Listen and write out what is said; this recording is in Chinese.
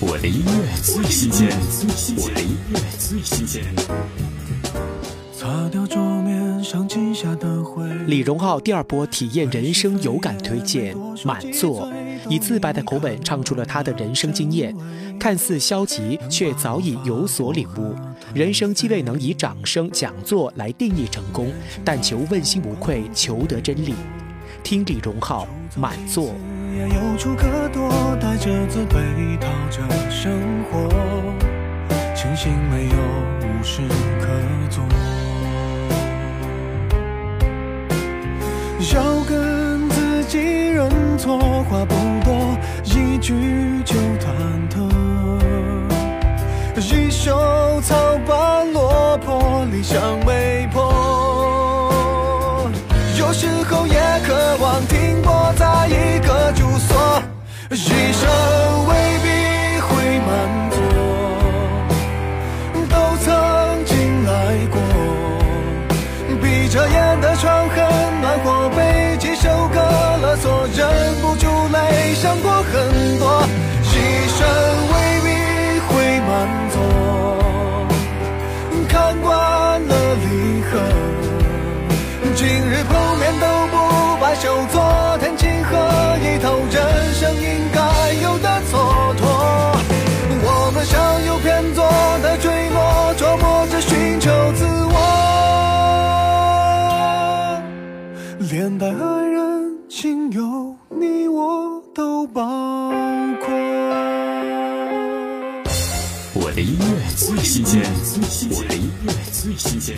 我的音乐最新鲜，我的音乐最新鲜。擦掉桌面上积下的灰。李荣浩第二波体验人生有感推荐《满座》，以自白的口吻唱出了他的人生经验，看似消极，却早已有所领悟。人生既未能以掌声、讲座来定义成功，但求问心无愧，求得真理。听李荣浩《满座》。着自卑逃着生活，庆幸没有无事可做。要跟自己认错，话不多，一句就忐忑。一袖草般落魄，理想没闭着眼的窗很暖和，被几首歌勒索，忍不住泪想过很多。牺牲未必会满座，看惯了离合，今日碰面都不罢休。连带爱人、亲友，你我都包括。我的音乐最新鲜，我的音乐最新鲜。